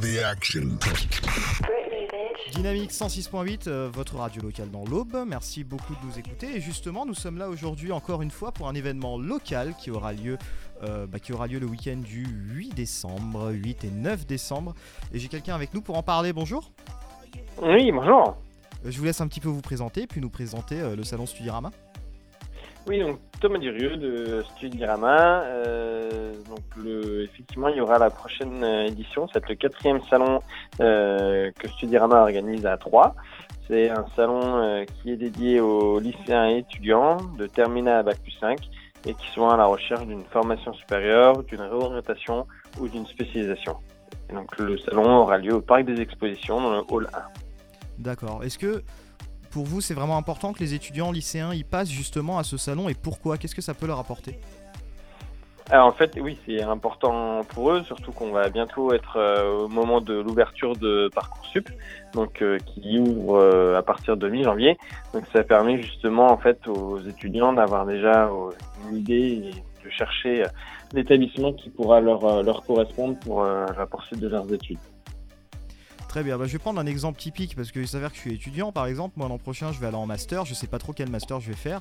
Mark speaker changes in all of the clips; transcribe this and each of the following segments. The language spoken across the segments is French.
Speaker 1: the action.
Speaker 2: Dynamique 106.8, euh, votre radio locale dans l'Aube. Merci beaucoup de nous écouter. Et justement, nous sommes là aujourd'hui encore une fois pour un événement local qui aura lieu, euh, bah, qui aura lieu le week-end du 8 décembre, 8 et 9 décembre. Et j'ai quelqu'un avec nous pour en parler. Bonjour.
Speaker 3: Oui, bonjour.
Speaker 2: Euh, je vous laisse un petit peu vous présenter, puis nous présenter euh, le salon Studirama.
Speaker 3: Oui, donc Thomas Durieux de Studirama. Euh, donc effectivement, il y aura la prochaine euh, édition. C'est le quatrième salon euh, que Studirama organise à Troyes. C'est un salon euh, qui est dédié aux lycéens et étudiants de terminal à bac plus 5 et qui sont à la recherche d'une formation supérieure, d'une réorientation ou d'une spécialisation. Et donc le salon aura lieu au parc des expositions dans le hall 1.
Speaker 2: D'accord. Est-ce que pour vous, c'est vraiment important que les étudiants lycéens y passent justement à ce salon et pourquoi? Qu'est-ce que ça peut leur apporter?
Speaker 3: Alors en fait, oui, c'est important pour eux, surtout qu'on va bientôt être euh, au moment de l'ouverture de Parcoursup, donc euh, qui ouvre euh, à partir de mi-janvier. Donc ça permet justement en fait aux étudiants d'avoir déjà euh, une idée et de chercher euh, l'établissement qui pourra leur, euh, leur correspondre pour euh, la poursuite de leurs études.
Speaker 2: Très bien, bah, je vais prendre un exemple typique parce qu'il s'avère que je suis étudiant par exemple. Moi l'an prochain je vais aller en master, je sais pas trop quel master je vais faire.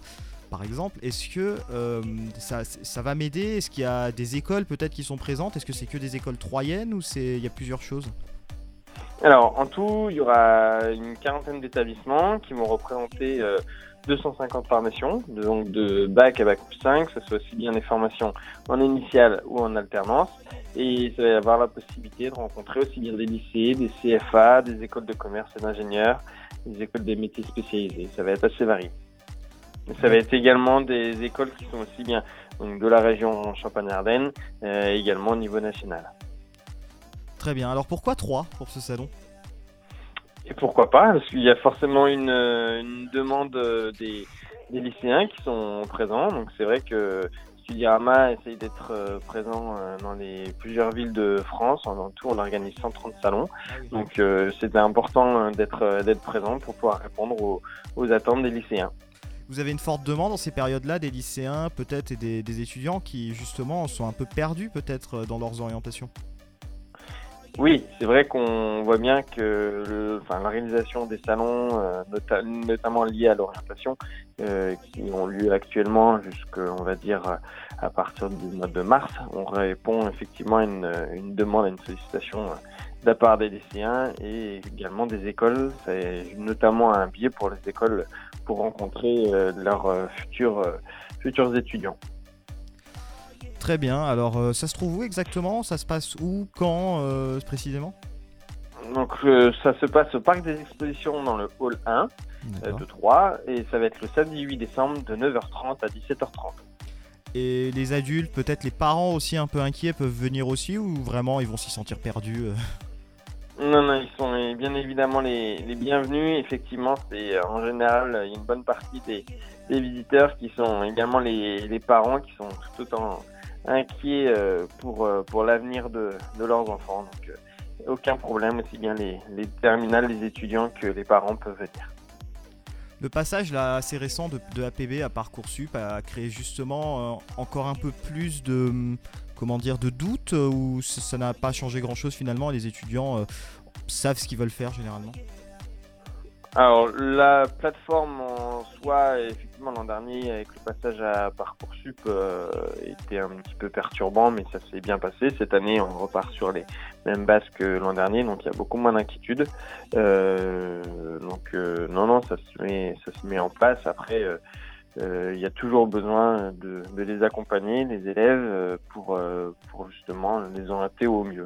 Speaker 2: Par exemple, est-ce que euh, ça, va m'aider? Est-ce qu'il y a des écoles peut-être qui sont présentes? Est-ce que c'est que des écoles troyennes ou il y a plusieurs choses?
Speaker 3: Alors en tout, il y aura une quarantaine d'établissements qui vont représenter euh, 250 formations, donc de bac à bac plus 5, que ce soit aussi bien des formations en initiale ou en alternance. Et ça va avoir la possibilité de rencontrer aussi bien des lycées, des CFA, des écoles de commerce et d'ingénieurs, des écoles des métiers spécialisés. Ça va être assez varié. Ça va être également des écoles qui sont aussi bien de la région Champagne-Ardenne, euh, également au niveau national.
Speaker 2: Très bien. Alors pourquoi 3 pour ce salon?
Speaker 3: Et pourquoi pas Parce qu'il y a forcément une, euh, demande euh, des, lycéens qui sont présents. Donc c'est vrai que Studiarama essaye d'être euh, présent dans les plusieurs villes de France. En, tout, on organise 130 salons. Donc c'était important d'être présent pour pouvoir répondre aux, attentes des lycéens.
Speaker 2: Vous avez une forte demande dans ces périodes-là des lycéens peut-être et des, étudiants qui justement sont un peu perdus peut-être dans leurs orientations?
Speaker 3: Oui, c'est vrai qu'on voit bien que l'organisation des salons, euh, nota- notamment liés à l'orientation, euh, qui ont lieu actuellement jusqu'à, on va dire, à partir du mois de mars, on répond effectivement à une, une demande, à une sollicitation euh, de la part des lycéens et également des écoles. C'est notamment un biais pour les écoles pour rencontrer euh, leurs euh, futurs, euh, futurs étudiants.
Speaker 2: Très bien. Alors euh, ça se trouve où exactement? Ça se passe où? Quand euh, précisément?
Speaker 3: Donc euh, ça se passe au parc des expositions dans le hall 1. euh,
Speaker 2: D'accord.
Speaker 3: de 3 et ça va être le samedi 8 décembre de 9h30 à 17h30.
Speaker 2: Et les adultes, peut-être les parents aussi un peu inquiets peuvent venir aussi ou vraiment ils vont s'y sentir perdus
Speaker 3: Non, non, ils sont bien évidemment les, les bienvenus. Effectivement, c'est en général il y a une bonne partie des, des visiteurs qui sont également les, les parents qui sont tout autant inquiets euh, pour, euh, pour l'avenir de, de leurs enfants. Donc, euh, aucun problème, aussi bien les, les terminales, les étudiants que les parents peuvent venir.
Speaker 2: Le passage là assez récent de, de APB à Parcoursup a créé justement encore un peu plus de hum, comment dire de doutes ou ça n'a pas changé grand chose finalement les étudiants savent ce qu'ils veulent faire généralement?
Speaker 3: Alors, la plateforme en soi, effectivement, l'an dernier, avec le passage à Parcoursup, euh, était un petit peu perturbant, mais ça s'est bien passé. Cette année, on repart sur les mêmes bases que l'an dernier, donc il y a beaucoup moins d'inquiétude. Euh, donc, euh, non, non, ça se met, ça se met en place. Après, euh, euh, il y a toujours besoin de, de les accompagner, les élèves, euh, pour, pour justement les orienter au mieux.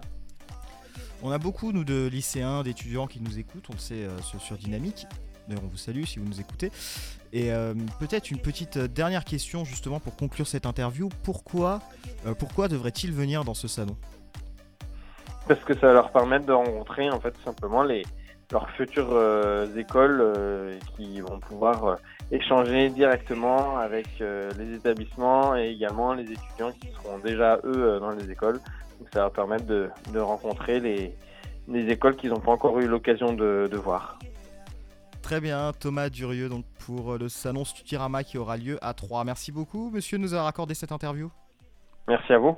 Speaker 2: On a beaucoup nous de lycéens, d'étudiants qui nous écoutent, on le sait euh, sur, Dynamique. D'ailleurs on vous salue si vous nous écoutez. Et euh, peut-être une petite euh, dernière question justement pour conclure cette interview. Pourquoi, pourquoi devrait-il venir dans ce salon?
Speaker 3: Parce que ça va leur permettre de rencontrer en fait simplement les leurs futures euh, écoles euh, qui vont pouvoir euh, échanger directement avec les établissements et également les étudiants qui seront déjà eux dans les écoles. Donc ça va permettre de, de rencontrer les, les écoles qu'ils n'ont pas encore eu l'occasion de, de voir.
Speaker 2: Très bien, Thomas Durieux donc pour le salon Stutirama qui aura lieu à 3. Merci beaucoup monsieur de nous avoir accordé cette interview.
Speaker 3: Merci à vous.